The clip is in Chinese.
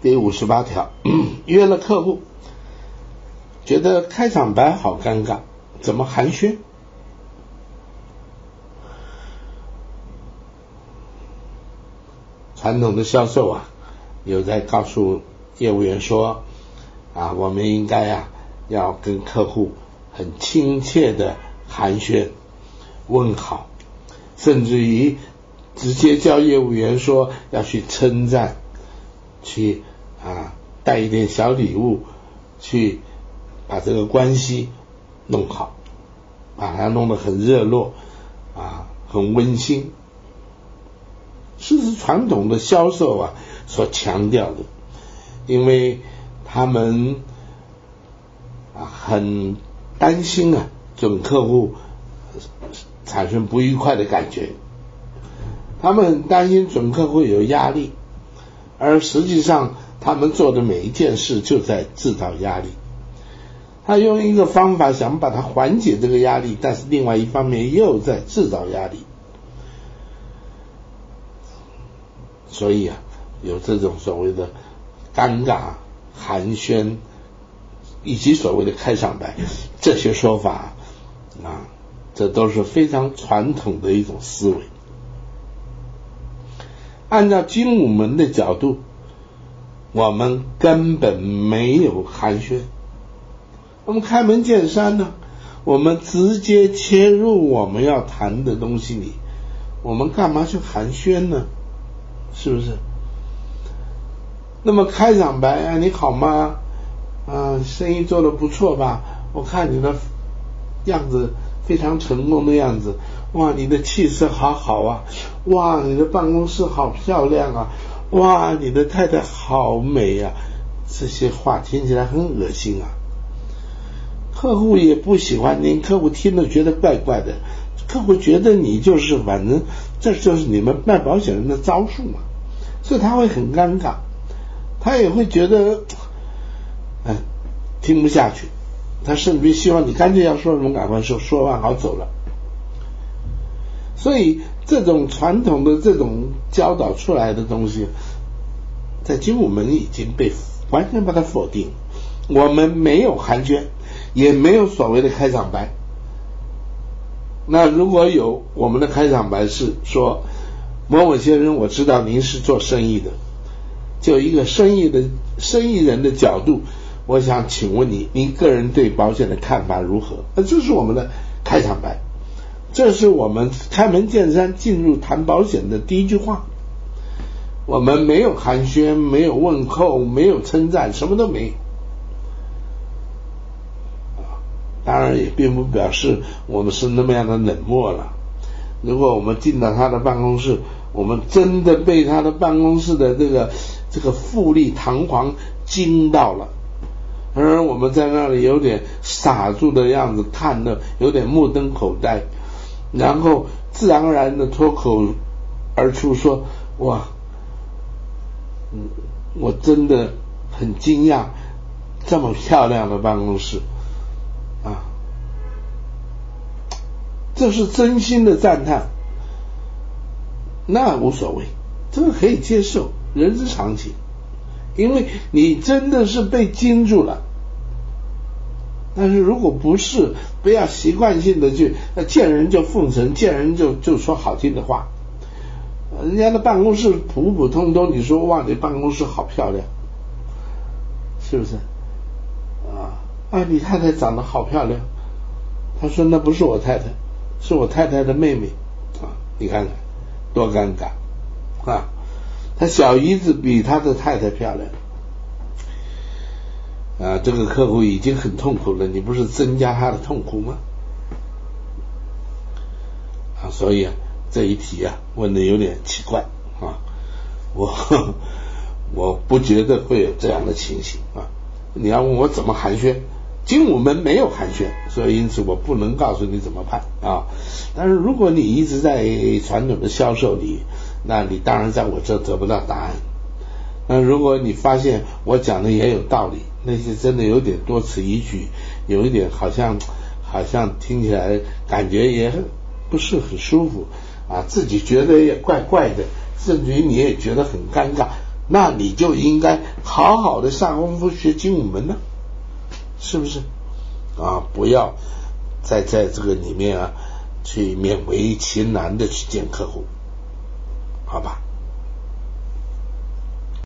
第五十八条，约了客户，觉得开场白好尴尬，怎么寒暄？传统的销售啊，有在告诉业务员说啊，我们应该啊，要跟客户很亲切的寒暄问好，甚至于直接叫业务员说要去称赞，去啊带一点小礼物，去把这个关系弄好，把它弄得很热络啊，很温馨。这是传统的销售啊所强调的，因为他们啊很担心啊准客户产生不愉快的感觉，他们很担心准客户有压力，而实际上他们做的每一件事就在制造压力。他用一个方法想把它缓解这个压力，但是另外一方面又在制造压力。所以啊，有这种所谓的尴尬寒暄，以及所谓的开场白这些说法啊，这都是非常传统的一种思维。按照精武门的角度，我们根本没有寒暄。我们开门见山呢，我们直接切入我们要谈的东西里，我们干嘛去寒暄呢？是不是？那么开场白啊，你好吗？啊，生意做的不错吧？我看你的样子非常成功的样子，哇，你的气色好好啊，哇，你的办公室好漂亮啊，哇，你的太太好美呀，这些话听起来很恶心啊，客户也不喜欢听，客户听了觉得怪怪的。客户觉得你就是反正这就是你们卖保险人的招数嘛，所以他会很尴尬，他也会觉得，哎，听不下去，他甚至于希望你干脆要说什么赶快说，说完好走了。所以这种传统的这种教导出来的东西，在精武门已经被完全把它否定，我们没有寒暄，也没有所谓的开场白。那如果有我们的开场白是说某某先生，我知道您是做生意的，就一个生意的生意人的角度，我想请问你，您个人对保险的看法如何？那这是我们的开场白，这是我们开门见山进入谈保险的第一句话。我们没有寒暄，没有问候，没有称赞，什么都没有。当然也并不表示我们是那么样的冷漠了。如果我们进到他的办公室，我们真的被他的办公室的这个这个富丽堂皇惊到了，而我们在那里有点傻住的样子，看的有点目瞪口呆，然后自然而然的脱口而出说：“哇，嗯，我真的很惊讶，这么漂亮的办公室。”啊，这是真心的赞叹，那无所谓，这个可以接受，人之常情。因为你真的是被惊住了，但是如果不是，不要习惯性的去见人就奉承，见人就就说好听的话。人家的办公室普普通通，你说哇，你办公室好漂亮，是不是？啊，啊你太太长得好漂亮。他说那不是我太太，是我太太的妹妹。啊，你看看多尴尬啊！他小姨子比他的太太漂亮。啊，这个客户已经很痛苦了，你不是增加他的痛苦吗？啊，所以，这一题啊问的有点奇怪啊，我我不觉得会有这样的情形啊。你要问我怎么寒暄？精武门没有寒暄，所以因此我不能告诉你怎么判啊。但是如果你一直在传统的销售里，那你当然在我这得不到答案。那如果你发现我讲的也有道理，那些真的有点多此一举，有一点好像好像听起来感觉也不是很舒服啊，自己觉得也怪怪的，甚至于你也觉得很尴尬，那你就应该好好的上功夫学精武门呢，是不是？啊，不要再在这个里面啊去勉为其难的去见客户，好吧？